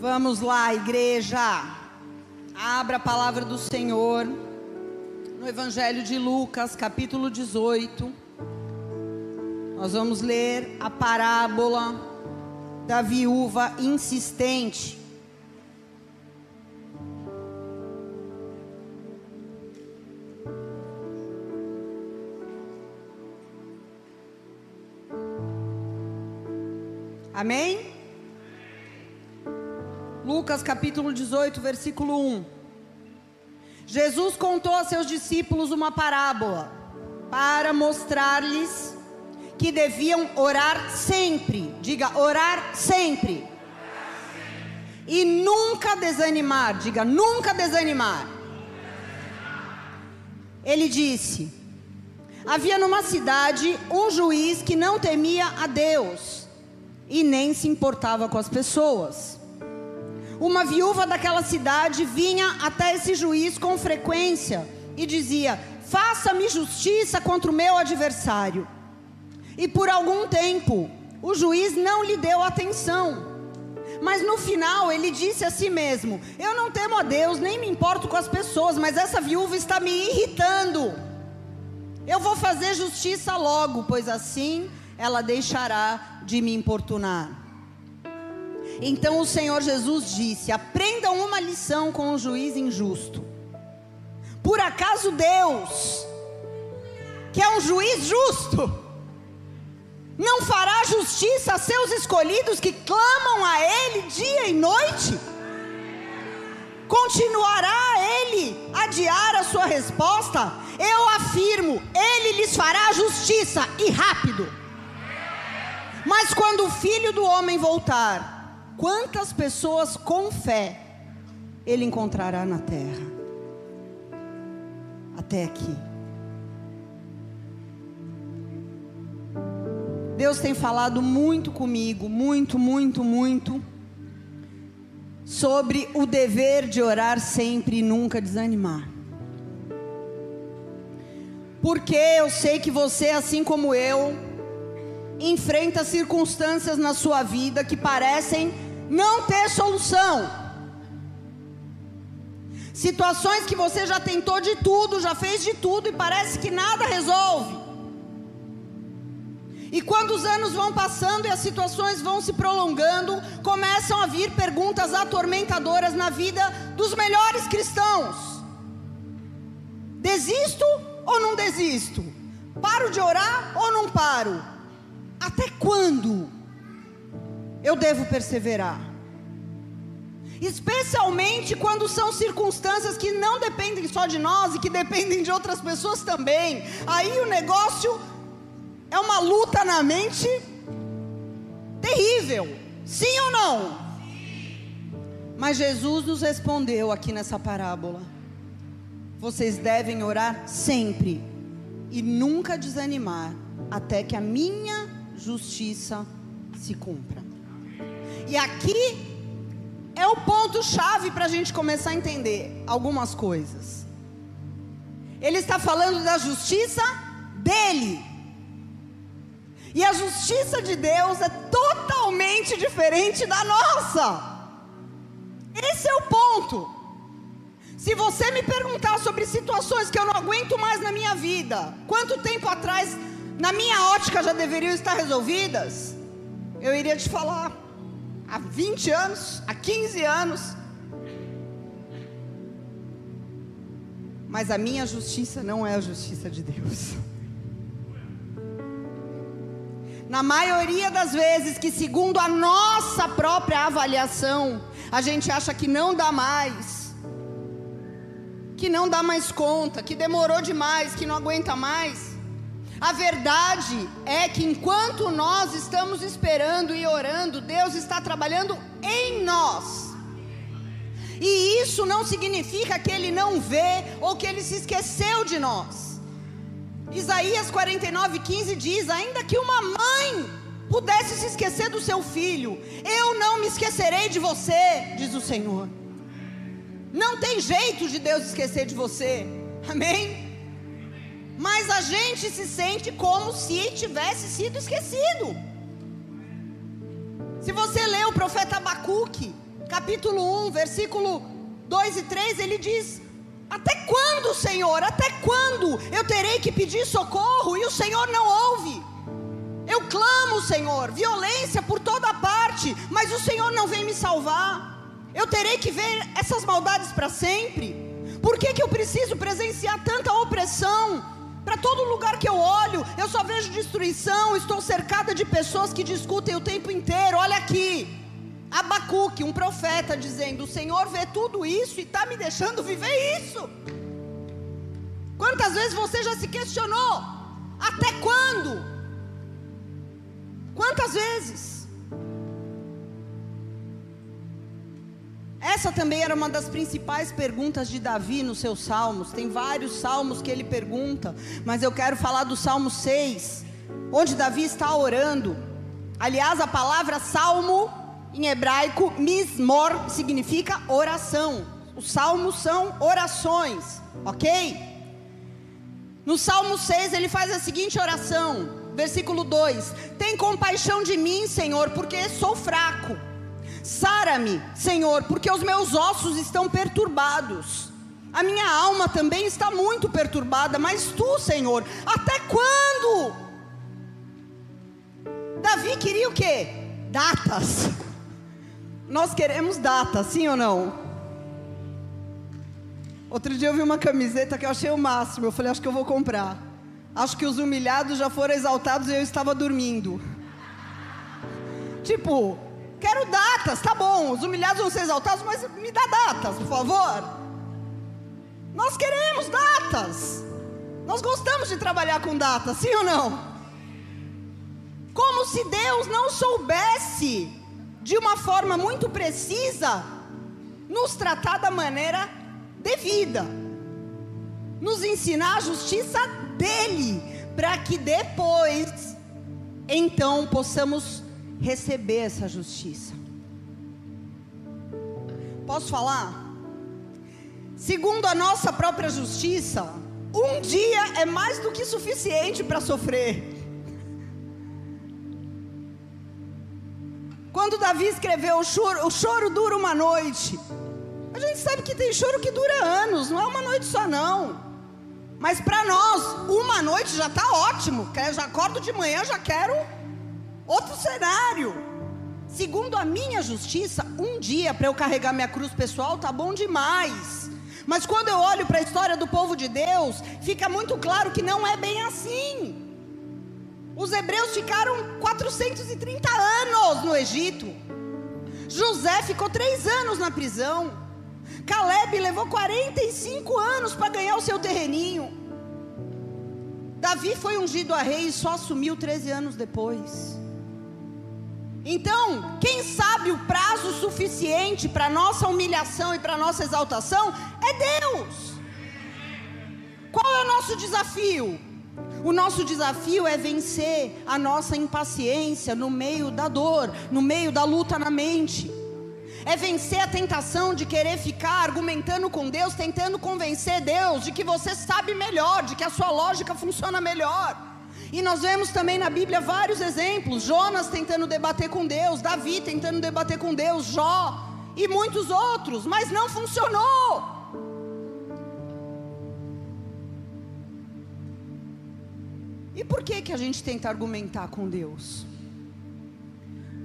Vamos lá, igreja. Abra a palavra do Senhor no Evangelho de Lucas, capítulo 18. Nós vamos ler a parábola da viúva insistente. Amém? Lucas capítulo 18, versículo 1. Jesus contou a seus discípulos uma parábola para mostrar-lhes que deviam orar sempre. Diga, orar sempre. E nunca desanimar. Diga, nunca desanimar. Ele disse: Havia numa cidade um juiz que não temia a Deus e nem se importava com as pessoas uma viúva daquela cidade vinha até esse juiz com frequência e dizia: Faça-me justiça contra o meu adversário. E por algum tempo, o juiz não lhe deu atenção. Mas no final ele disse a si mesmo: Eu não temo a Deus, nem me importo com as pessoas, mas essa viúva está me irritando. Eu vou fazer justiça logo, pois assim ela deixará de me importunar. Então o Senhor Jesus disse: Aprendam uma lição com o juiz injusto. Por acaso Deus, que é um juiz justo, não fará justiça a seus escolhidos que clamam a Ele dia e noite? Continuará Ele adiar a sua resposta? Eu afirmo, Ele lhes fará justiça e rápido. Mas quando o filho do homem voltar, Quantas pessoas com fé ele encontrará na terra? Até aqui. Deus tem falado muito comigo, muito, muito, muito, sobre o dever de orar sempre e nunca desanimar. Porque eu sei que você, assim como eu, enfrenta circunstâncias na sua vida que parecem não ter solução. Situações que você já tentou de tudo, já fez de tudo e parece que nada resolve. E quando os anos vão passando e as situações vão se prolongando, começam a vir perguntas atormentadoras na vida dos melhores cristãos: desisto ou não desisto? Paro de orar ou não paro? Até quando? eu devo perseverar. Especialmente quando são circunstâncias que não dependem só de nós e que dependem de outras pessoas também. Aí o negócio é uma luta na mente terrível. Sim ou não? Mas Jesus nos respondeu aqui nessa parábola: vocês devem orar sempre e nunca desanimar, até que a minha justiça se cumpra. E aqui é o ponto-chave para a gente começar a entender algumas coisas. Ele está falando da justiça dele. E a justiça de Deus é totalmente diferente da nossa. Esse é o ponto. Se você me perguntar sobre situações que eu não aguento mais na minha vida, quanto tempo atrás, na minha ótica, já deveriam estar resolvidas, eu iria te falar há 20 anos, há 15 anos. Mas a minha justiça não é a justiça de Deus. Na maioria das vezes que, segundo a nossa própria avaliação, a gente acha que não dá mais, que não dá mais conta, que demorou demais, que não aguenta mais. A verdade é que enquanto nós estamos esperando e orando, Deus está trabalhando em nós. E isso não significa que Ele não vê ou que Ele se esqueceu de nós. Isaías 49,15 diz: Ainda que uma mãe pudesse se esquecer do seu filho, eu não me esquecerei de você, diz o Senhor. Não tem jeito de Deus esquecer de você, amém? Mas a gente se sente como se tivesse sido esquecido. Se você lê o profeta Abacuque, capítulo 1, versículo 2 e 3, ele diz: Até quando, Senhor? Até quando eu terei que pedir socorro e o Senhor não ouve? Eu clamo, Senhor, violência por toda parte, mas o Senhor não vem me salvar. Eu terei que ver essas maldades para sempre. Por que, que eu preciso presenciar tanta opressão? Para todo lugar que eu olho, eu só vejo destruição. Estou cercada de pessoas que discutem o tempo inteiro. Olha aqui, Abacuque, um profeta, dizendo: O Senhor vê tudo isso e está me deixando viver isso. Quantas vezes você já se questionou? Até quando? Quantas vezes? Essa também era uma das principais perguntas de Davi nos seus salmos. Tem vários salmos que ele pergunta, mas eu quero falar do Salmo 6, onde Davi está orando. Aliás, a palavra salmo em hebraico, mismor significa oração. Os salmos são orações, ok? No Salmo 6 ele faz a seguinte oração, versículo 2: Tem compaixão de mim, Senhor, porque sou fraco. Sara-me, Senhor, porque os meus ossos estão perturbados. A minha alma também está muito perturbada, mas tu, Senhor, até quando? Davi queria o quê? Datas. Nós queremos data, sim ou não? Outro dia eu vi uma camiseta que eu achei o máximo. Eu falei, acho que eu vou comprar. Acho que os humilhados já foram exaltados e eu estava dormindo. Tipo, quero datas, tá bom. Os humilhados vão ser exaltados, mas me dá datas, por favor. Nós queremos datas. Nós gostamos de trabalhar com datas, sim ou não? Como se Deus não soubesse de uma forma muito precisa, nos tratar da maneira devida, nos ensinar a justiça dele, para que depois, então, possamos receber essa justiça. Posso falar? Segundo a nossa própria justiça, um dia é mais do que suficiente para sofrer. Quando Davi escreveu o choro, o choro dura uma noite. A gente sabe que tem choro que dura anos, não é uma noite só não. Mas para nós, uma noite já está ótimo. Já acordo de manhã, já quero outro cenário. Segundo a minha justiça, um dia para eu carregar minha cruz pessoal tá bom demais. Mas quando eu olho para a história do povo de Deus, fica muito claro que não é bem assim. Os hebreus ficaram 430 anos no Egito. José ficou três anos na prisão. Caleb levou 45 anos para ganhar o seu terreninho. Davi foi ungido a rei e só assumiu 13 anos depois. Então, quem sabe o prazo suficiente para nossa humilhação e para nossa exaltação é Deus. Qual é o nosso desafio? O nosso desafio é vencer a nossa impaciência no meio da dor, no meio da luta na mente. É vencer a tentação de querer ficar argumentando com Deus, tentando convencer Deus de que você sabe melhor, de que a sua lógica funciona melhor. E nós vemos também na Bíblia vários exemplos: Jonas tentando debater com Deus, Davi tentando debater com Deus, Jó e muitos outros, mas não funcionou. E por que que a gente tenta argumentar com Deus?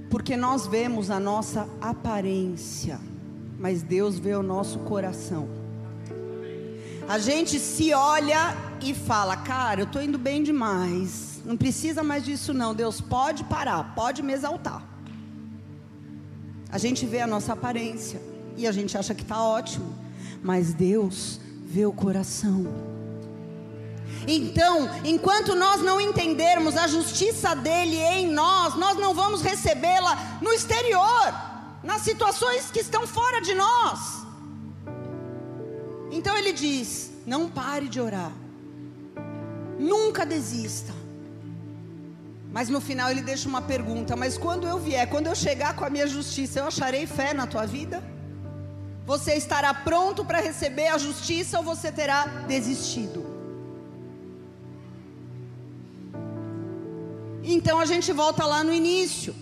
Porque nós vemos a nossa aparência, mas Deus vê o nosso coração. A gente se olha e fala: "Cara, eu estou indo bem demais. Não precisa mais disso não. Deus pode parar, pode me exaltar." A gente vê a nossa aparência e a gente acha que está ótimo, mas Deus vê o coração. Então, enquanto nós não entendermos a justiça dele em nós, nós não vamos recebê-la no exterior, nas situações que estão fora de nós. Então ele diz: não pare de orar, nunca desista. Mas no final ele deixa uma pergunta: mas quando eu vier, quando eu chegar com a minha justiça, eu acharei fé na tua vida? Você estará pronto para receber a justiça ou você terá desistido? Então a gente volta lá no início.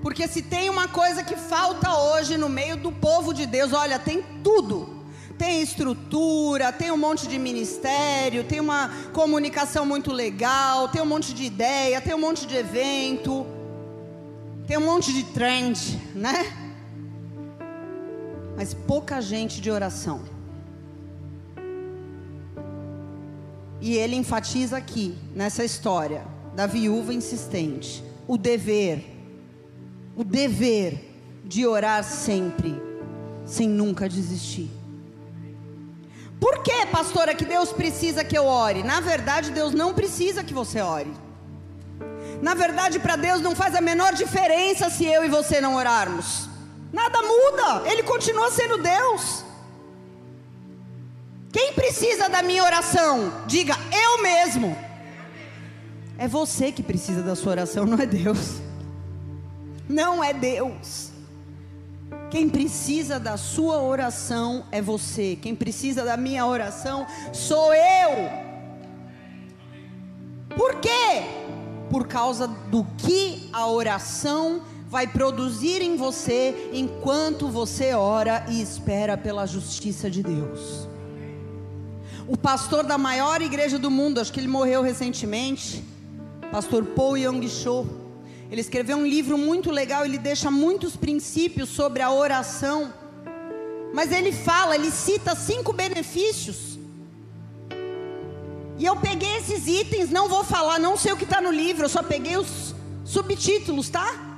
Porque se tem uma coisa que falta hoje no meio do povo de Deus, olha, tem tudo. Tem estrutura, tem um monte de ministério, tem uma comunicação muito legal, tem um monte de ideia, tem um monte de evento, tem um monte de trend, né? Mas pouca gente de oração. E ele enfatiza aqui, nessa história, da viúva insistente, o dever, o dever de orar sempre, sem nunca desistir. Por que, pastora, que Deus precisa que eu ore? Na verdade, Deus não precisa que você ore. Na verdade, para Deus não faz a menor diferença se eu e você não orarmos. Nada muda, Ele continua sendo Deus. Quem precisa da minha oração? Diga, eu mesmo. É você que precisa da sua oração, não é Deus. Não é Deus. Quem precisa da sua oração é você. Quem precisa da minha oração sou eu. Por quê? Por causa do que a oração vai produzir em você enquanto você ora e espera pela justiça de Deus. O pastor da maior igreja do mundo, acho que ele morreu recentemente, pastor Paul Young Cho. Ele escreveu um livro muito legal, ele deixa muitos princípios sobre a oração. Mas ele fala, ele cita cinco benefícios. E eu peguei esses itens, não vou falar, não sei o que está no livro, eu só peguei os subtítulos, tá?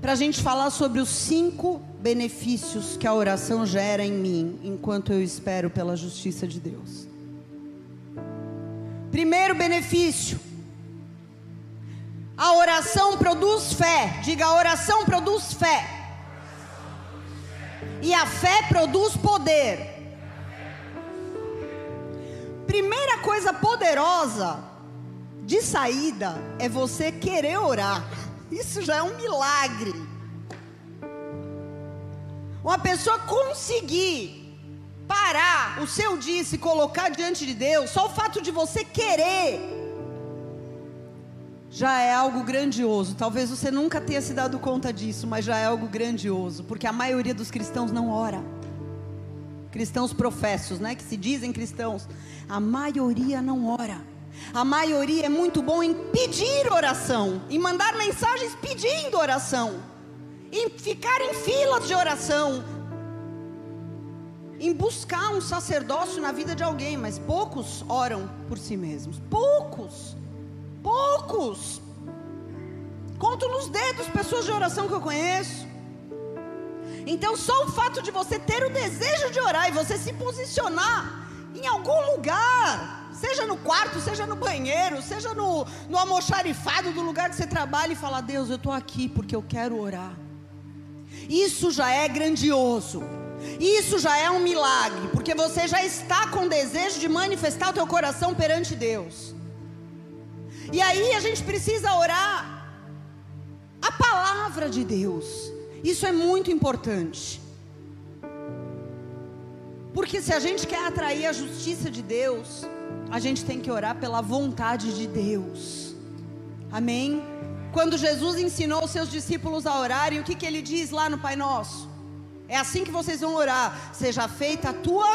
Para a gente falar sobre os cinco benefícios que a oração gera em mim, enquanto eu espero pela justiça de Deus. Primeiro benefício, a oração produz fé. Diga, a oração produz fé. E a fé produz poder. Primeira coisa poderosa de saída é você querer orar. Isso já é um milagre. Uma pessoa conseguir parar o seu dia e se colocar diante de Deus, só o fato de você querer já é algo grandioso. Talvez você nunca tenha se dado conta disso, mas já é algo grandioso, porque a maioria dos cristãos não ora. Cristãos professos, né, que se dizem cristãos, a maioria não ora. A maioria é muito bom em pedir oração, em mandar mensagens pedindo oração, em ficar em filas de oração, em buscar um sacerdócio na vida de alguém, mas poucos oram por si mesmos. Poucos. Poucos. Conto nos dedos pessoas de oração que eu conheço. Então, só o fato de você ter o desejo de orar e você se posicionar em algum lugar, seja no quarto, seja no banheiro, seja no, no almoxarifado do lugar que você trabalha e falar: Deus, eu estou aqui porque eu quero orar. Isso já é grandioso. Isso já é um milagre, porque você já está com desejo de manifestar o teu coração perante Deus. E aí a gente precisa orar a palavra de Deus. Isso é muito importante. Porque se a gente quer atrair a justiça de Deus, a gente tem que orar pela vontade de Deus. Amém? Quando Jesus ensinou os seus discípulos a orarem, o que, que ele diz lá no Pai Nosso? É assim que vocês vão orar: seja feita a tua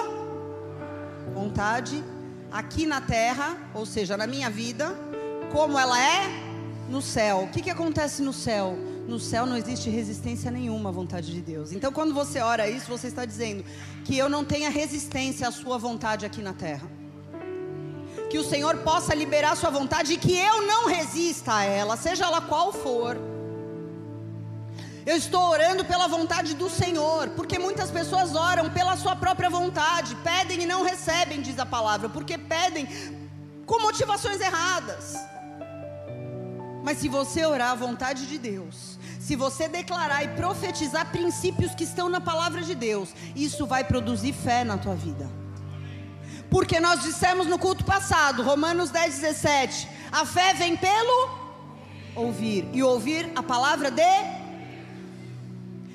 vontade aqui na terra, ou seja, na minha vida, como ela é no céu. O que, que acontece no céu? No céu não existe resistência nenhuma à vontade de Deus. Então, quando você ora isso, você está dizendo que eu não tenha resistência à sua vontade aqui na terra. Que o Senhor possa liberar a sua vontade e que eu não resista a ela, seja ela qual for. Eu estou orando pela vontade do Senhor, porque muitas pessoas oram pela sua própria vontade, pedem e não recebem, diz a palavra, porque pedem com motivações erradas. Mas se você orar a vontade de Deus, se você declarar e profetizar princípios que estão na palavra de Deus, isso vai produzir fé na tua vida. Porque nós dissemos no culto passado, Romanos 10, 17: a fé vem pelo ouvir, e ouvir a palavra de.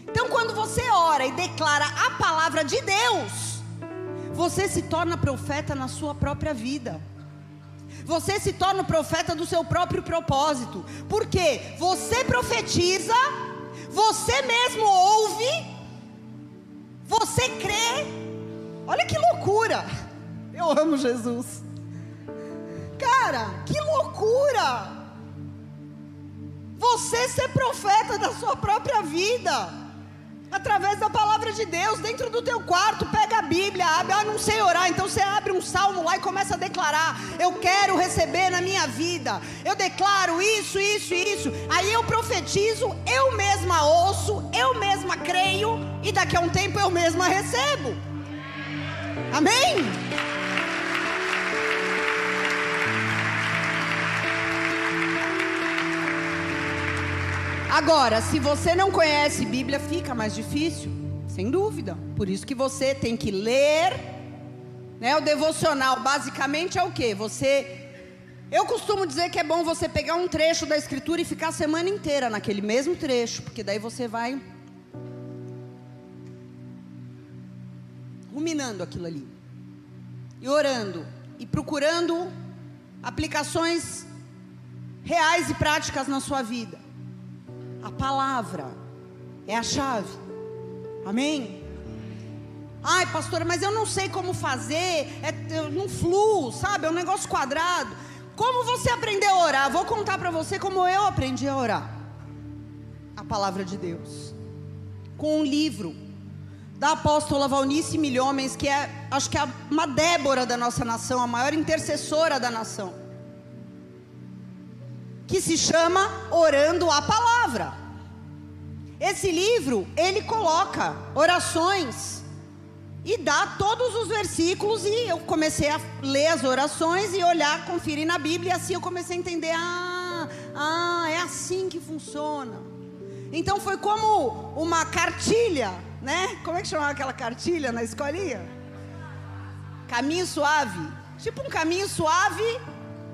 Então, quando você ora e declara a palavra de Deus, você se torna profeta na sua própria vida. Você se torna o profeta do seu próprio propósito. Porque você profetiza, Você mesmo ouve, você crê. Olha que loucura! Eu amo Jesus. Cara, que loucura! Você ser profeta da sua própria vida através da palavra de Deus, dentro do teu quarto, pega a Bíblia, abre, ah, não sei orar, então você abre um salmo lá e começa a declarar: eu quero receber na minha vida, eu declaro isso, isso, isso. Aí eu profetizo, eu mesma ouço, eu mesma creio, e daqui a um tempo eu mesma recebo. Amém? Agora, se você não conhece Bíblia, fica mais difícil, sem dúvida. Por isso que você tem que ler, né? O devocional basicamente é o que? Você eu costumo dizer que é bom você pegar um trecho da escritura e ficar a semana inteira naquele mesmo trecho, porque daí você vai ruminando aquilo ali. E orando e procurando aplicações reais e práticas na sua vida. A palavra é a chave. Amém? Ai, pastora, mas eu não sei como fazer. É, não fluo, sabe? É um negócio quadrado. Como você aprendeu a orar? Vou contar para você como eu aprendi a orar. A palavra de Deus. Com um livro da apóstola Valnice Milhomens, que é, acho que é uma Débora da nossa nação, a maior intercessora da nação que se chama Orando a Palavra. Esse livro, ele coloca orações e dá todos os versículos e eu comecei a ler as orações e olhar, conferir na Bíblia e assim eu comecei a entender, ah, ah, é assim que funciona. Então foi como uma cartilha, né? Como é que chamava aquela cartilha na escolinha? Caminho suave. Tipo um caminho suave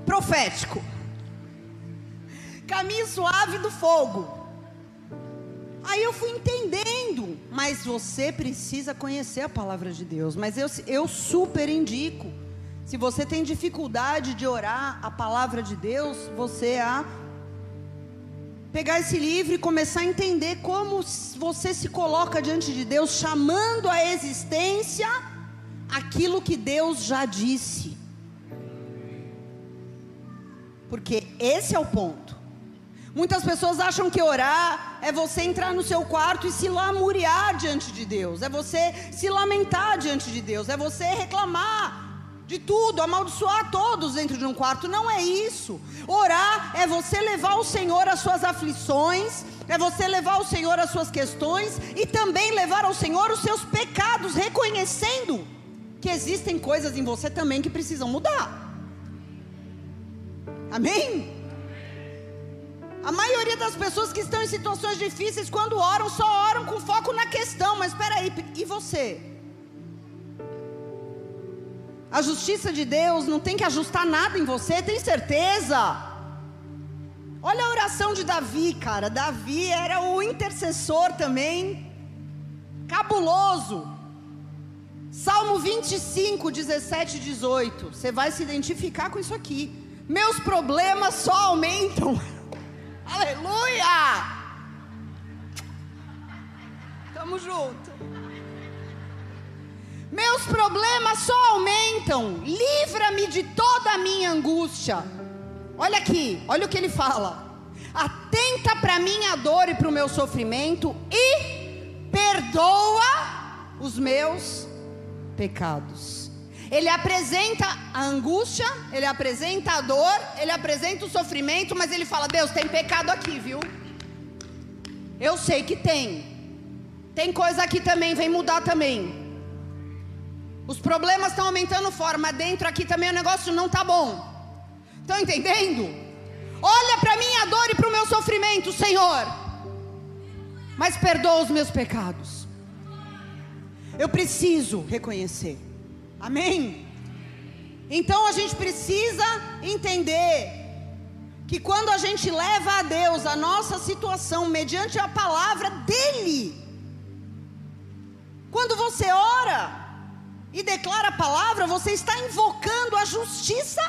profético caminho suave do fogo. Aí eu fui entendendo, mas você precisa conhecer a palavra de Deus. Mas eu, eu super indico. Se você tem dificuldade de orar a palavra de Deus, você a pegar esse livro e começar a entender como você se coloca diante de Deus, chamando a existência aquilo que Deus já disse. Porque esse é o ponto. Muitas pessoas acham que orar é você entrar no seu quarto e se lamuriar diante de Deus, é você se lamentar diante de Deus, é você reclamar de tudo, amaldiçoar todos dentro de um quarto. Não é isso. Orar é você levar ao Senhor as suas aflições, é você levar ao Senhor as suas questões e também levar ao Senhor os seus pecados, reconhecendo que existem coisas em você também que precisam mudar. Amém? A maioria das pessoas que estão em situações difíceis, quando oram, só oram com foco na questão. Mas espera aí, e você? A justiça de Deus não tem que ajustar nada em você, tem certeza? Olha a oração de Davi, cara. Davi era o intercessor também, cabuloso. Salmo 25, 17 e 18. Você vai se identificar com isso aqui. Meus problemas só aumentam. Aleluia! Tamo junto. Meus problemas só aumentam. Livra-me de toda a minha angústia. Olha aqui, olha o que ele fala. Atenta para minha dor e para o meu sofrimento e perdoa os meus pecados. Ele apresenta a angústia, ele apresenta a dor, ele apresenta o sofrimento, mas ele fala: Deus, tem pecado aqui, viu? Eu sei que tem. Tem coisa aqui também, vem mudar também. Os problemas estão aumentando fora, mas dentro aqui também o negócio não está bom. Estão entendendo? Olha para minha dor e para o meu sofrimento, Senhor. Mas perdoa os meus pecados. Eu preciso reconhecer. Amém? Então a gente precisa entender que quando a gente leva a Deus a nossa situação mediante a palavra dele, quando você ora e declara a palavra, você está invocando a justiça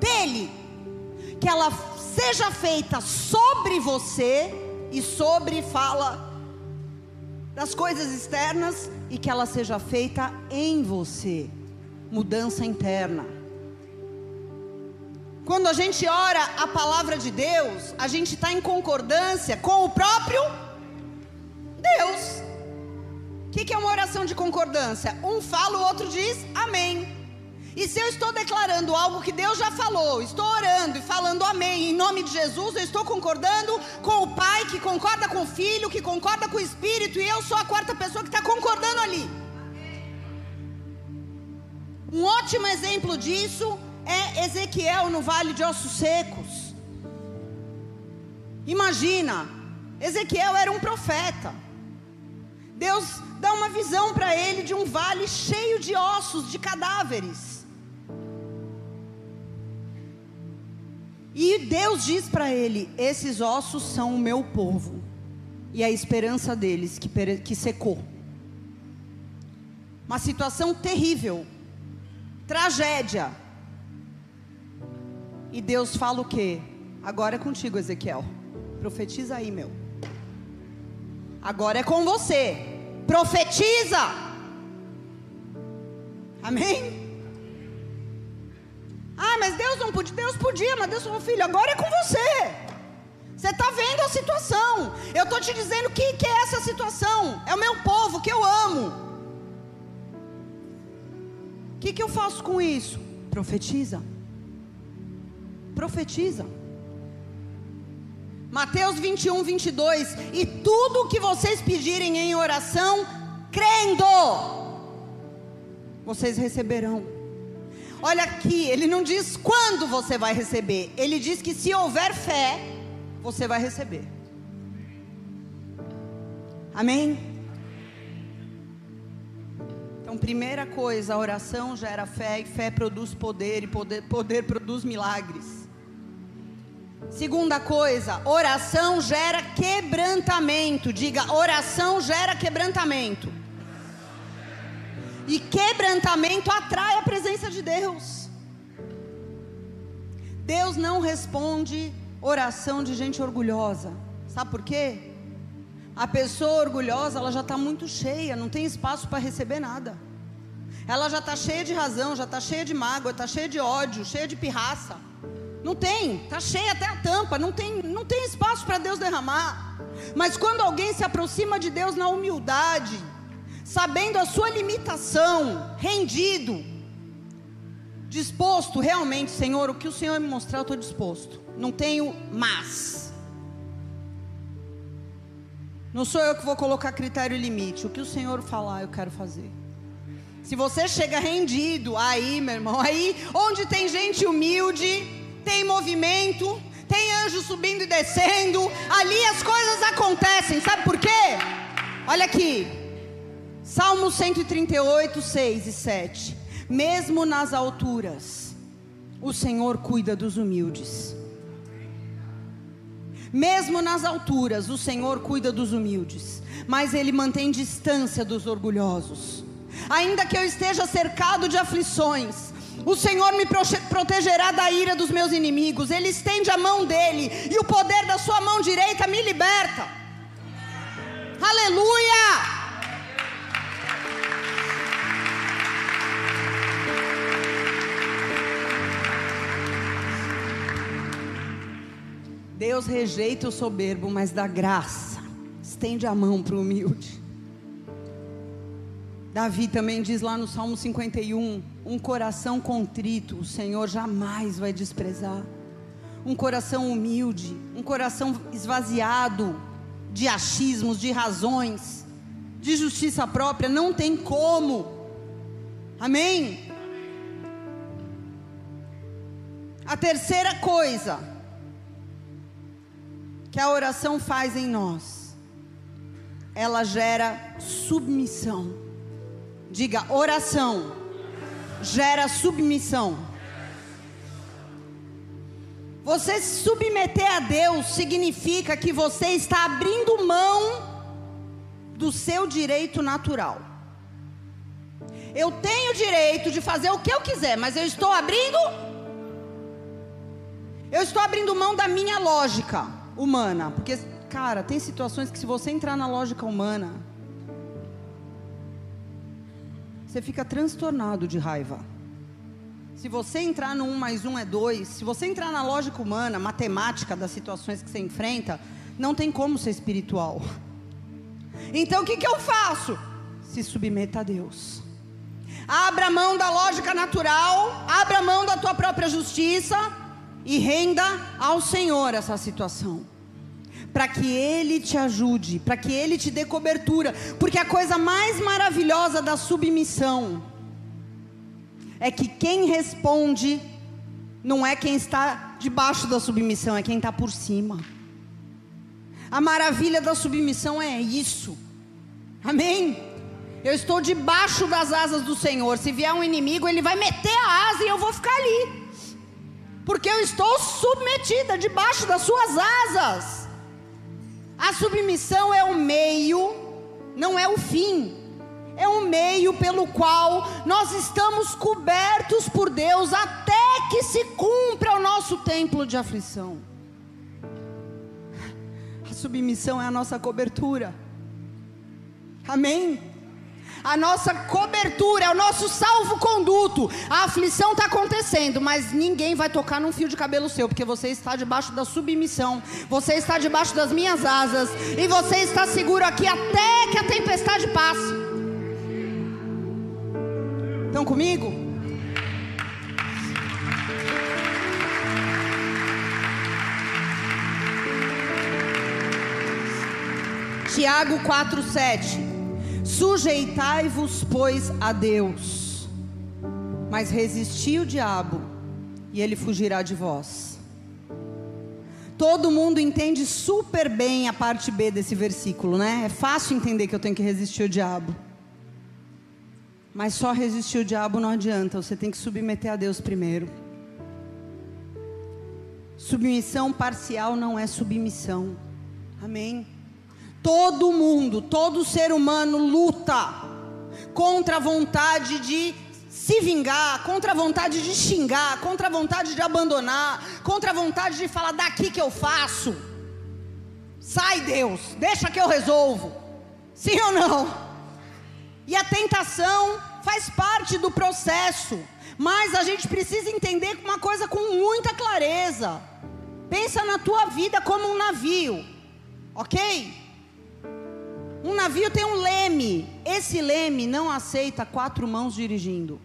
dele, que ela seja feita sobre você e sobre fala das coisas externas e que ela seja feita em você. Mudança interna. Quando a gente ora a palavra de Deus, a gente está em concordância com o próprio Deus. O que, que é uma oração de concordância? Um fala, o outro diz amém. E se eu estou declarando algo que Deus já falou, estou orando e falando amém em nome de Jesus, eu estou concordando com o Pai que concorda com o Filho, que concorda com o Espírito, e eu sou a quarta pessoa que está concordando ali. Um ótimo exemplo disso é Ezequiel no vale de ossos secos. Imagina, Ezequiel era um profeta. Deus dá uma visão para ele de um vale cheio de ossos, de cadáveres. E Deus diz para ele: Esses ossos são o meu povo, e a esperança deles que, que secou. Uma situação terrível, tragédia. E Deus fala o quê? Agora é contigo, Ezequiel. Profetiza aí, meu. Agora é com você. Profetiza. Amém? Ah, mas Deus não podia. Deus podia, mas Deus falou, filho, agora é com você. Você está vendo a situação. Eu estou te dizendo o que, que é essa situação. É o meu povo que eu amo. O que, que eu faço com isso? Profetiza. Profetiza. Mateus 21, 22. E tudo o que vocês pedirem em oração, crendo, vocês receberão. Olha aqui, ele não diz quando você vai receber, ele diz que se houver fé, você vai receber. Amém? Então, primeira coisa, a oração gera fé e fé produz poder e poder, poder produz milagres. Segunda coisa, oração gera quebrantamento. Diga, oração gera quebrantamento. E quebrantamento atrai a presença de Deus. Deus não responde oração de gente orgulhosa. Sabe por quê? A pessoa orgulhosa, ela já está muito cheia, não tem espaço para receber nada. Ela já está cheia de razão, já está cheia de mágoa, está cheia de ódio, cheia de pirraça. Não tem, está cheia até a tampa, não tem, não tem espaço para Deus derramar. Mas quando alguém se aproxima de Deus na humildade, sabendo a sua limitação, rendido, disposto realmente, Senhor, o que o Senhor me mostrar, eu estou disposto. Não tenho mas. Não sou eu que vou colocar critério e limite. O que o Senhor falar, eu quero fazer. Se você chega rendido, aí, meu irmão, aí onde tem gente humilde, tem movimento, tem anjo subindo e descendo, ali as coisas acontecem, sabe por quê? Olha aqui, Salmo 138, 6 e 7. Mesmo nas alturas, o Senhor cuida dos humildes. Mesmo nas alturas, o Senhor cuida dos humildes, mas Ele mantém distância dos orgulhosos. Ainda que eu esteja cercado de aflições, o Senhor me protegerá da ira dos meus inimigos. Ele estende a mão dele e o poder da sua mão direita me liberta. Aleluia! Deus rejeita o soberbo, mas dá graça. Estende a mão para o humilde. Davi também diz lá no Salmo 51: um coração contrito, o Senhor jamais vai desprezar. Um coração humilde, um coração esvaziado de achismos, de razões, de justiça própria, não tem como. Amém? A terceira coisa que a oração faz em nós, ela gera submissão. Diga, oração gera submissão. Você se submeter a Deus significa que você está abrindo mão do seu direito natural. Eu tenho direito de fazer o que eu quiser, mas eu estou abrindo. Eu estou abrindo mão da minha lógica humana, porque Cara, tem situações que se você entrar na lógica humana, você fica transtornado de raiva. Se você entrar no 1 mais 1 é 2, se você entrar na lógica humana, matemática das situações que você enfrenta, não tem como ser espiritual. Então o que, que eu faço? Se submeta a Deus. Abra mão da lógica natural, abra mão da tua própria justiça e renda ao Senhor essa situação para que Ele te ajude, para que Ele te dê cobertura, porque a coisa mais maravilhosa da submissão é que quem responde não é quem está debaixo da submissão, é quem está por cima. A maravilha da submissão é isso, amém? Eu estou debaixo das asas do Senhor. Se vier um inimigo, ele vai meter a asa e eu vou ficar ali, porque eu estou submetida debaixo das suas asas. A submissão é o meio, não é o fim. É o meio pelo qual nós estamos cobertos por Deus até que se cumpra o nosso templo de aflição. A submissão é a nossa cobertura. Amém? A nossa cobertura, é o nosso salvo-conduto. A aflição está acontecendo, mas ninguém vai tocar num fio de cabelo seu, porque você está debaixo da submissão, você está debaixo das minhas asas, e você está seguro aqui até que a tempestade passe. Estão comigo? Tiago 4,7 Sujeitai-vos, pois, a Deus, mas resisti o diabo, e ele fugirá de vós. Todo mundo entende super bem a parte B desse versículo, né? É fácil entender que eu tenho que resistir o diabo. Mas só resistir o diabo não adianta, você tem que submeter a Deus primeiro. Submissão parcial não é submissão. Amém. Todo mundo, todo ser humano luta contra a vontade de se vingar, contra a vontade de xingar, contra a vontade de abandonar, contra a vontade de falar daqui que eu faço. Sai, Deus, deixa que eu resolvo. Sim ou não? E a tentação faz parte do processo, mas a gente precisa entender uma coisa com muita clareza. Pensa na tua vida como um navio, ok? Um navio tem um leme. Esse leme não aceita quatro mãos dirigindo.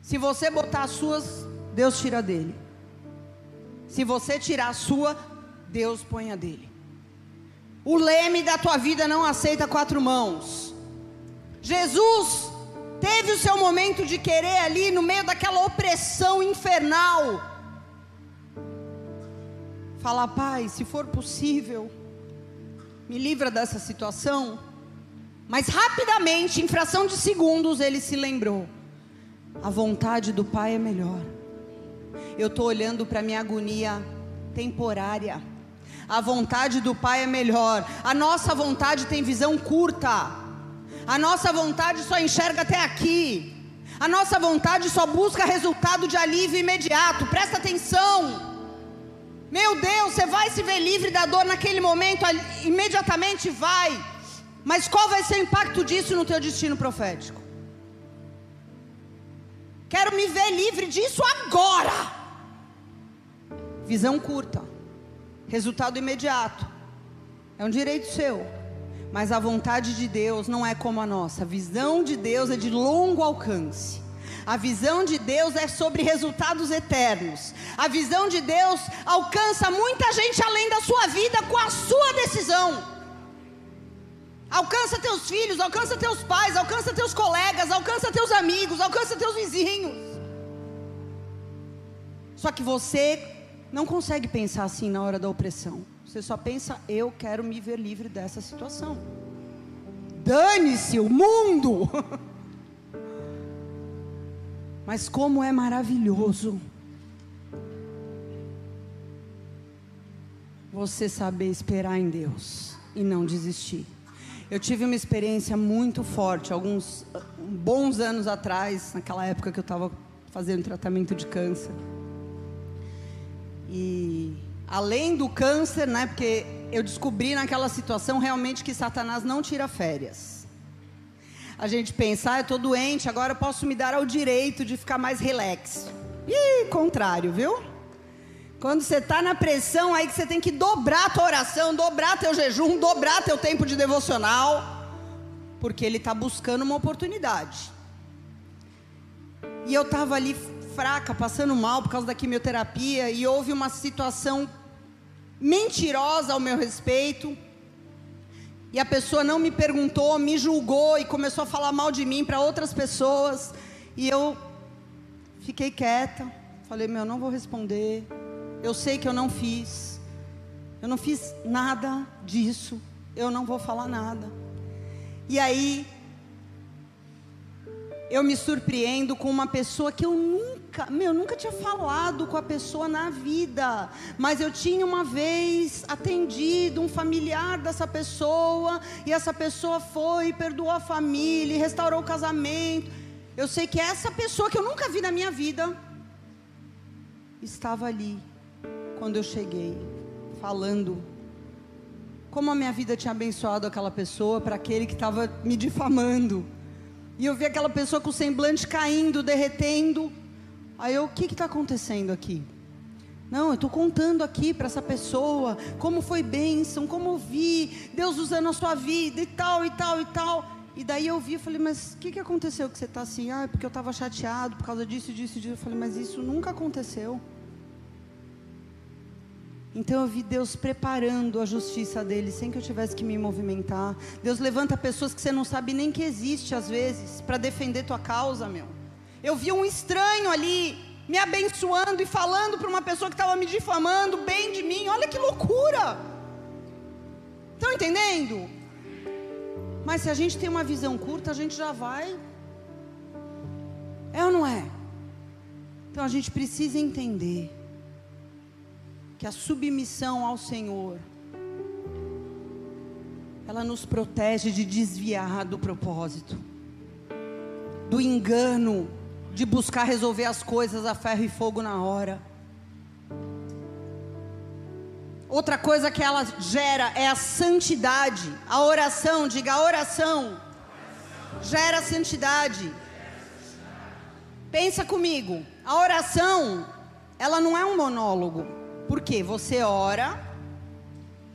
Se você botar as suas, Deus tira dele. Se você tirar a sua, Deus põe a dele. O leme da tua vida não aceita quatro mãos. Jesus teve o seu momento de querer ali no meio daquela opressão infernal. Falar, Pai, se for possível, me livra dessa situação. Mas rapidamente, em fração de segundos, ele se lembrou: a vontade do Pai é melhor. Eu estou olhando para minha agonia temporária. A vontade do Pai é melhor. A nossa vontade tem visão curta. A nossa vontade só enxerga até aqui. A nossa vontade só busca resultado de alívio imediato. Presta atenção. Meu Deus, você vai se ver livre da dor naquele momento, imediatamente vai. Mas qual vai ser o impacto disso no teu destino profético? Quero me ver livre disso agora. Visão curta, resultado imediato. É um direito seu. Mas a vontade de Deus não é como a nossa. A visão de Deus é de longo alcance. A visão de Deus é sobre resultados eternos. A visão de Deus alcança muita gente além da sua vida com a sua decisão. Alcança teus filhos, alcança teus pais, alcança teus colegas, alcança teus amigos, alcança teus vizinhos. Só que você não consegue pensar assim na hora da opressão. Você só pensa, eu quero me ver livre dessa situação. Dane-se o mundo! Mas como é maravilhoso você saber esperar em Deus e não desistir. Eu tive uma experiência muito forte, alguns bons anos atrás, naquela época que eu estava fazendo tratamento de câncer. E além do câncer, né? Porque eu descobri naquela situação realmente que Satanás não tira férias. A gente pensa, ah, eu estou doente, agora eu posso me dar ao direito de ficar mais relax. E contrário, viu? Quando você está na pressão, aí que você tem que dobrar a tua oração, dobrar teu jejum, dobrar teu tempo de devocional, porque ele está buscando uma oportunidade. E eu estava ali fraca, passando mal por causa da quimioterapia, e houve uma situação mentirosa ao meu respeito. E a pessoa não me perguntou, me julgou e começou a falar mal de mim para outras pessoas. E eu fiquei quieta. Falei, meu, não vou responder. Eu sei que eu não fiz. Eu não fiz nada disso. Eu não vou falar nada. E aí eu me surpreendo com uma pessoa que eu nunca, meu, nunca tinha falado com a pessoa na vida, mas eu tinha uma vez atendido um familiar dessa pessoa, e essa pessoa foi, perdoou a família, restaurou o casamento. Eu sei que essa pessoa que eu nunca vi na minha vida estava ali quando eu cheguei, falando como a minha vida tinha abençoado aquela pessoa para aquele que estava me difamando. E eu vi aquela pessoa com o semblante caindo, derretendo. Aí eu, o que está acontecendo aqui? Não, eu estou contando aqui para essa pessoa como foi bênção, como vi Deus usando a sua vida e tal, e tal, e tal. E daí eu vi e falei, mas o que, que aconteceu que você está assim? Ah, é porque eu estava chateado por causa disso, disso, disso. Eu falei, mas isso nunca aconteceu. Então eu vi Deus preparando a justiça dele sem que eu tivesse que me movimentar. Deus levanta pessoas que você não sabe nem que existe às vezes para defender tua causa, meu. Eu vi um estranho ali me abençoando e falando para uma pessoa que estava me difamando bem de mim. Olha que loucura! Estão entendendo? Mas se a gente tem uma visão curta, a gente já vai. É ou não é? Então a gente precisa entender que a submissão ao Senhor ela nos protege de desviar do propósito, do engano, de buscar resolver as coisas a ferro e fogo na hora. Outra coisa que ela gera é a santidade. A oração, diga a oração, gera santidade. Pensa comigo, a oração, ela não é um monólogo. Porque você ora,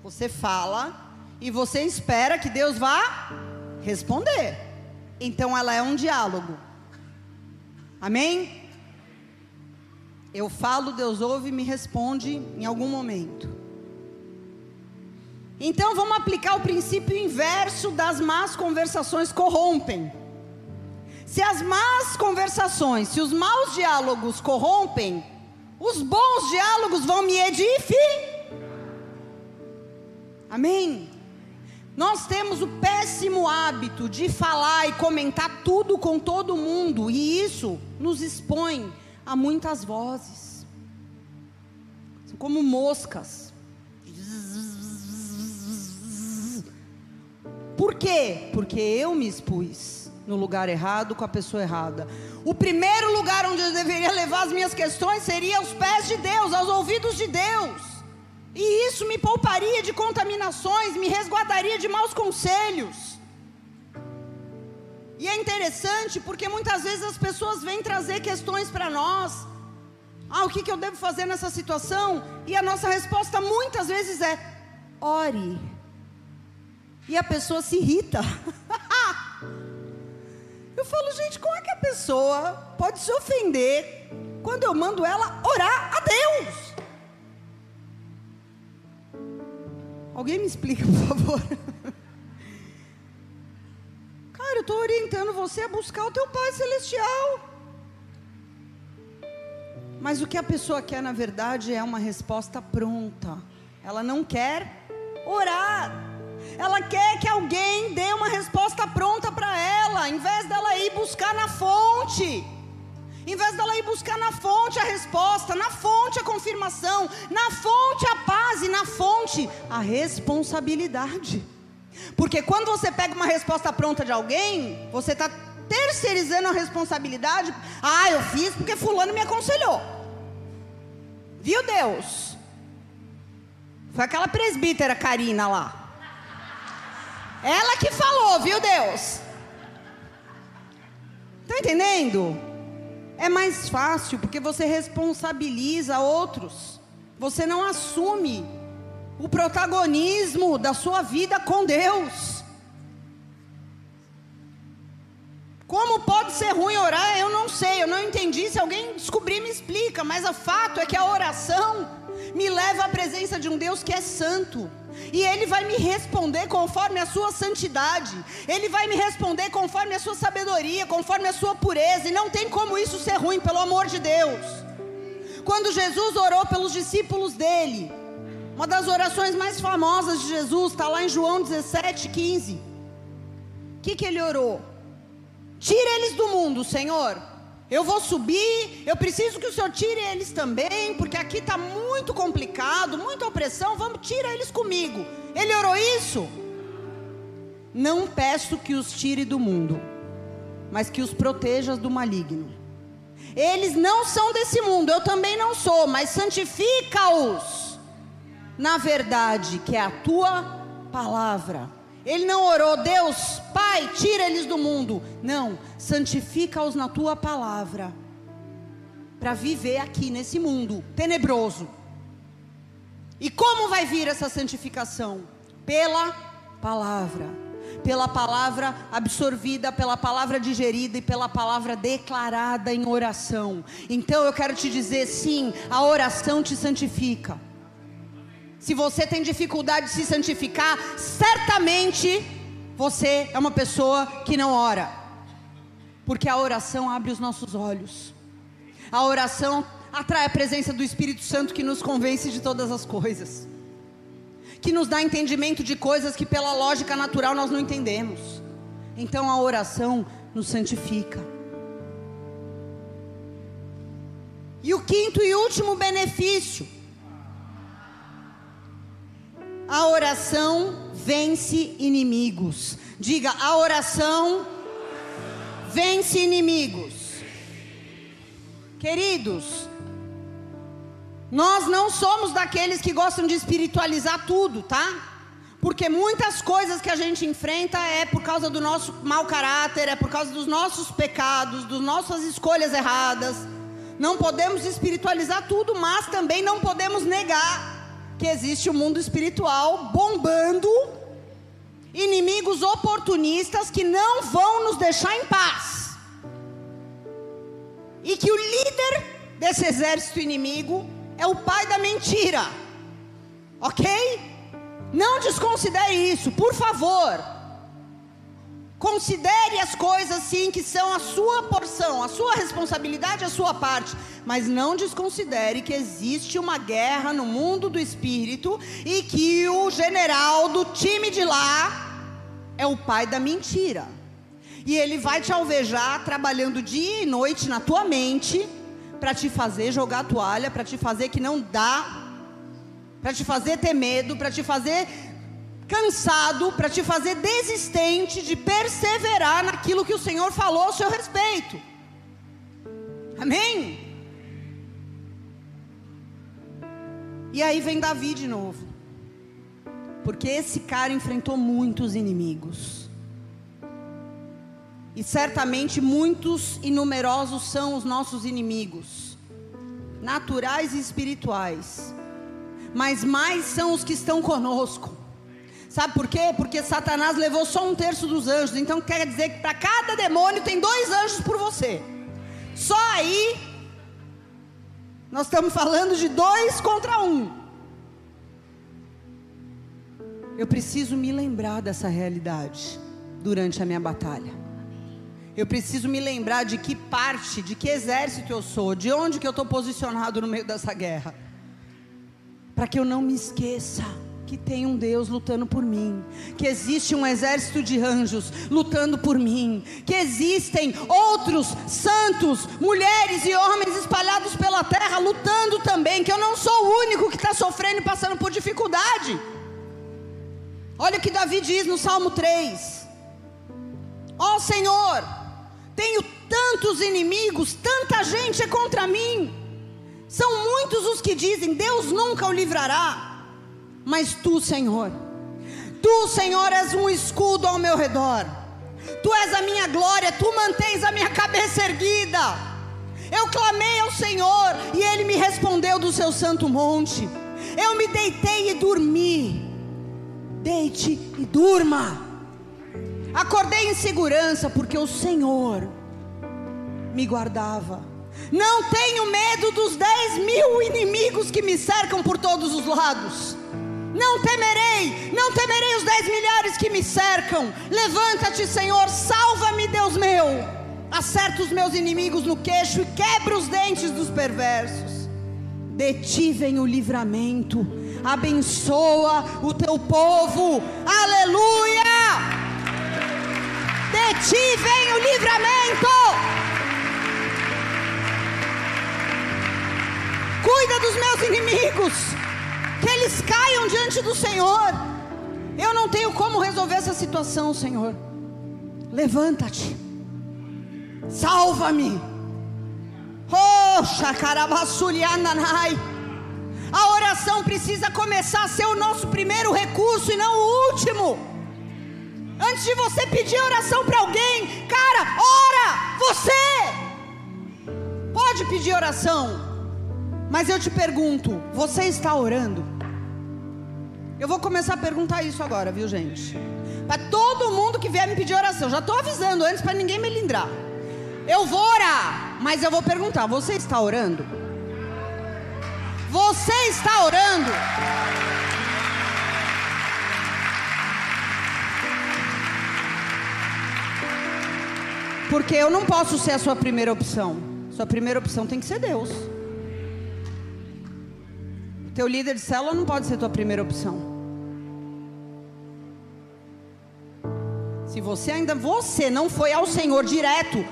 você fala e você espera que Deus vá responder. Então ela é um diálogo. Amém? Eu falo, Deus ouve e me responde em algum momento. Então vamos aplicar o princípio inverso das más conversações corrompem. Se as más conversações, se os maus diálogos corrompem, os bons diálogos vão me edificar. Amém? Nós temos o péssimo hábito de falar e comentar tudo com todo mundo, e isso nos expõe a muitas vozes. São como moscas. Por quê? Porque eu me expus no lugar errado com a pessoa errada. O primeiro lugar onde eu deveria levar as minhas questões seria aos pés de Deus, aos ouvidos de Deus. E isso me pouparia de contaminações, me resguardaria de maus conselhos. E é interessante porque muitas vezes as pessoas vêm trazer questões para nós. Ah, o que, que eu devo fazer nessa situação? E a nossa resposta muitas vezes é: ore. E a pessoa se irrita. Eu falo, gente, como é que a pessoa pode se ofender quando eu mando ela orar a Deus? Alguém me explica, por favor? Cara, eu estou orientando você a buscar o teu Pai Celestial. Mas o que a pessoa quer, na verdade, é uma resposta pronta. Ela não quer orar. Ela quer que alguém dê uma resposta pronta para ela, em vez dela ir buscar na fonte. Em vez dela ir buscar na fonte a resposta, na fonte a confirmação, na fonte a paz e na fonte a responsabilidade. Porque quando você pega uma resposta pronta de alguém, você está terceirizando a responsabilidade. Ah, eu fiz porque fulano me aconselhou. Viu Deus? Foi aquela presbítera Karina lá. Ela que falou, viu, Deus? Está entendendo? É mais fácil porque você responsabiliza outros. Você não assume o protagonismo da sua vida com Deus. Como pode ser ruim orar? Eu não sei, eu não entendi. Se alguém descobrir, me explica. Mas o fato é que a oração me leva à presença de um Deus que é santo. E Ele vai me responder conforme a sua santidade. Ele vai me responder conforme a sua sabedoria, conforme a sua pureza. E não tem como isso ser ruim, pelo amor de Deus. Quando Jesus orou pelos discípulos dele, uma das orações mais famosas de Jesus está lá em João 17, 15. O que, que ele orou? Tira eles do mundo, Senhor. Eu vou subir, eu preciso que o Senhor tire eles também, porque aqui está muito complicado, muita opressão. Vamos, tira eles comigo. Ele orou isso? Não peço que os tire do mundo, mas que os protejas do maligno. Eles não são desse mundo, eu também não sou, mas santifica-os na verdade, que é a tua palavra. Ele não orou, Deus, Pai, tira eles do mundo. Não, santifica-os na tua palavra. Para viver aqui nesse mundo tenebroso. E como vai vir essa santificação? Pela palavra. Pela palavra absorvida, pela palavra digerida e pela palavra declarada em oração. Então eu quero te dizer, sim, a oração te santifica. Se você tem dificuldade de se santificar, certamente você é uma pessoa que não ora. Porque a oração abre os nossos olhos. A oração atrai a presença do Espírito Santo que nos convence de todas as coisas. Que nos dá entendimento de coisas que pela lógica natural nós não entendemos. Então a oração nos santifica. E o quinto e último benefício a oração vence inimigos. Diga, a oração vence inimigos. Queridos, nós não somos daqueles que gostam de espiritualizar tudo, tá? Porque muitas coisas que a gente enfrenta é por causa do nosso mau caráter, é por causa dos nossos pecados, das nossas escolhas erradas. Não podemos espiritualizar tudo, mas também não podemos negar que existe o mundo espiritual bombando, inimigos oportunistas que não vão nos deixar em paz. E que o líder desse exército inimigo é o pai da mentira. Ok? Não desconsidere isso, por favor. Considere as coisas sim que são a sua porção, a sua responsabilidade, a sua parte, mas não desconsidere que existe uma guerra no mundo do espírito e que o general do time de lá é o pai da mentira. E ele vai te alvejar trabalhando dia e noite na tua mente para te fazer jogar toalha, para te fazer que não dá, para te fazer ter medo, para te fazer cansado para te fazer desistente de perseverar naquilo que o Senhor falou ao seu respeito. Amém? E aí vem Davi de novo. Porque esse cara enfrentou muitos inimigos. E certamente muitos e numerosos são os nossos inimigos, naturais e espirituais. Mas mais são os que estão conosco. Sabe por quê? Porque Satanás levou só um terço dos anjos. Então quer dizer que para cada demônio tem dois anjos por você. Só aí nós estamos falando de dois contra um. Eu preciso me lembrar dessa realidade durante a minha batalha. Eu preciso me lembrar de que parte, de que exército eu sou, de onde que eu estou posicionado no meio dessa guerra. Para que eu não me esqueça que tem um Deus lutando por mim, que existe um exército de anjos lutando por mim, que existem outros santos, mulheres e homens espalhados pela terra lutando também, que eu não sou o único que está sofrendo e passando por dificuldade. Olha o que Davi diz no Salmo 3: Ó oh, Senhor, tenho tantos inimigos, tanta gente é contra mim. São muitos os que dizem: Deus nunca o livrará. Mas tu, Senhor, tu, Senhor, és um escudo ao meu redor. Tu és a minha glória, tu mantens a minha cabeça erguida. Eu clamei ao Senhor e ele me respondeu do seu santo monte. Eu me deitei e dormi. Deite e durma. Acordei em segurança porque o Senhor me guardava. Não tenho medo dos dez mil inimigos que me cercam por todos os lados. Não temerei, não temerei os dez milhares que me cercam. Levanta-te, Senhor, salva-me, Deus meu. Acerta os meus inimigos no queixo e quebra os dentes dos perversos. De ti vem o livramento. Abençoa o teu povo. Aleluia! De ti vem o livramento. Cuida dos meus inimigos, que eles caiam diante do Senhor. Eu não tenho como resolver essa situação, Senhor. Levanta-te, salva-me. Oh, A oração precisa começar a ser o nosso primeiro recurso e não o último. Antes de você pedir oração para alguém, cara, ora você. Pode pedir oração, mas eu te pergunto: você está orando? Eu vou começar a perguntar isso agora, viu, gente? Para todo mundo que vier me pedir oração, já estou avisando antes para ninguém me lindrar. Eu vou orar, mas eu vou perguntar: você está orando? Você está orando? Porque eu não posso ser a sua primeira opção. Sua primeira opção tem que ser Deus. Teu líder de célula não pode ser tua primeira opção. Se você ainda você não foi ao Senhor direto,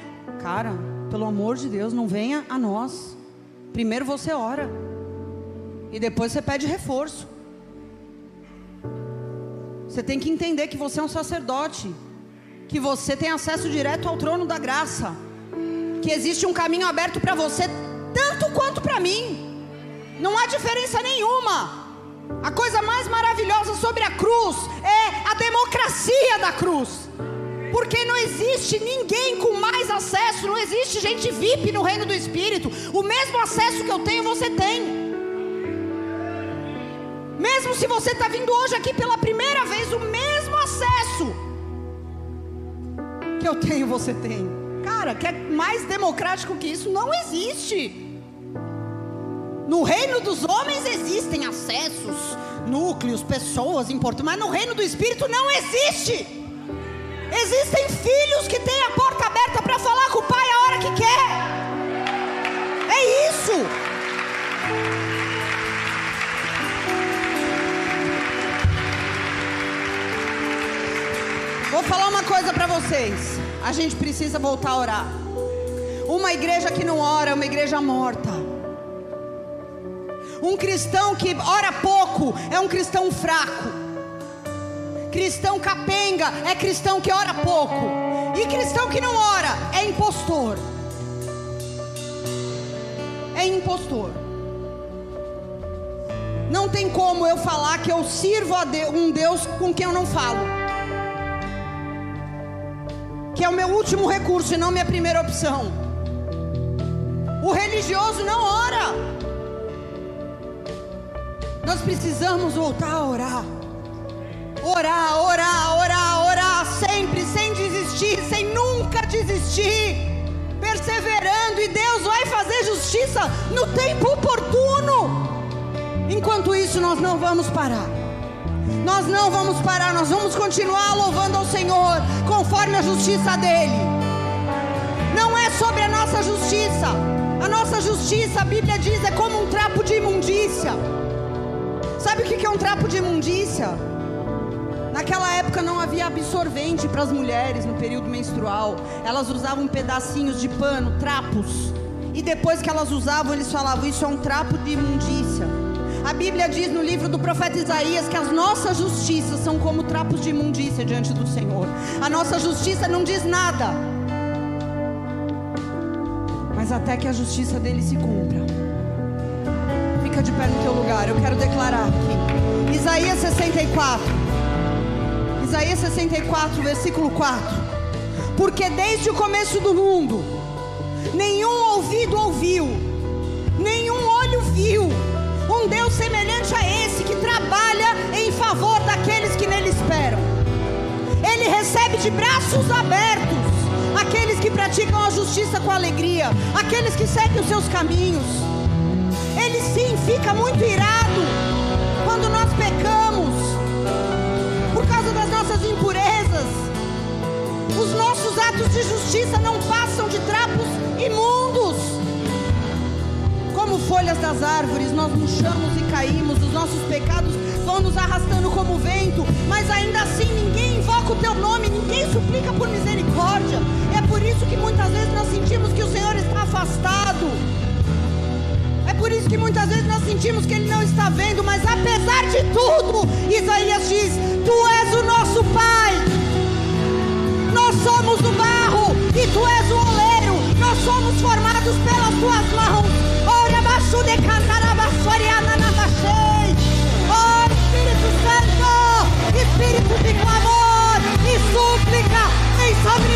cara, pelo amor de Deus, não venha a nós. Primeiro você ora e depois você pede reforço. Você tem que entender que você é um sacerdote que você tem acesso direto ao trono da graça, que existe um caminho aberto para você, tanto quanto para mim, não há diferença nenhuma. A coisa mais maravilhosa sobre a cruz é a democracia da cruz. Porque não existe ninguém com mais acesso, não existe gente VIP no reino do Espírito. O mesmo acesso que eu tenho, você tem. Mesmo se você está vindo hoje aqui pela primeira vez, o mesmo acesso que eu tenho, você tem. Cara, que é mais democrático que isso não existe. No reino dos homens existem acessos, núcleos, pessoas importantes, mas no reino do Espírito não existe. Existem filhos que têm a porta aberta para falar com o pai a hora que quer. É isso. Vou falar uma coisa para vocês. A gente precisa voltar a orar. Uma igreja que não ora é uma igreja morta. Um cristão que ora pouco é um cristão fraco. Cristão capenga é cristão que ora pouco. E cristão que não ora é impostor. É impostor. Não tem como eu falar que eu sirvo a um Deus com quem eu não falo que é o meu último recurso e não minha primeira opção. O religioso não ora. Nós precisamos voltar a orar. Orar, orar, orar, orar, sempre, sem desistir, sem nunca desistir, perseverando, e Deus vai fazer justiça no tempo oportuno. Enquanto isso, nós não vamos parar. Nós não vamos parar, nós vamos continuar louvando ao Senhor conforme a justiça dele. Não é sobre a nossa justiça. A nossa justiça, a Bíblia diz, é como um trapo de imundícia. Sabe o que é um trapo de imundícia? Naquela época não havia absorvente para as mulheres no período menstrual. Elas usavam pedacinhos de pano, trapos. E depois que elas usavam, eles falavam: Isso é um trapo de imundícia. A Bíblia diz no livro do profeta Isaías que as nossas justiças são como trapos de imundícia diante do Senhor. A nossa justiça não diz nada. Mas até que a justiça dele se cumpra. Fica de pé no teu lugar. Eu quero declarar aqui. Isaías 64. Isaías 64, versículo 4. Porque desde o começo do mundo, nenhum ouvido ouviu, nenhum olho viu um Deus semelhante a esse que trabalha em favor daqueles que nele esperam. Ele recebe de braços abertos aqueles que praticam a justiça com alegria, aqueles que seguem os seus caminhos. Ele sim fica muito irado quando nós pecamos Os nossos atos de justiça não passam de trapos imundos. Como folhas das árvores, nós murchamos e caímos, os nossos pecados vão nos arrastando como vento, mas ainda assim ninguém invoca o teu nome, ninguém suplica por misericórdia. É por isso que muitas vezes nós sentimos que o Senhor está afastado. É por isso que muitas vezes nós sentimos que Ele não está vendo, mas apesar de tudo, Isaías diz: Tu és o nosso Pai, somos o barro e tu és o oleiro. Nós somos formados pelas tuas mãos. Ora, baixo de cantarabassoreana na Oh, Espírito Santo, Espírito de clamor e súplica, vem sobre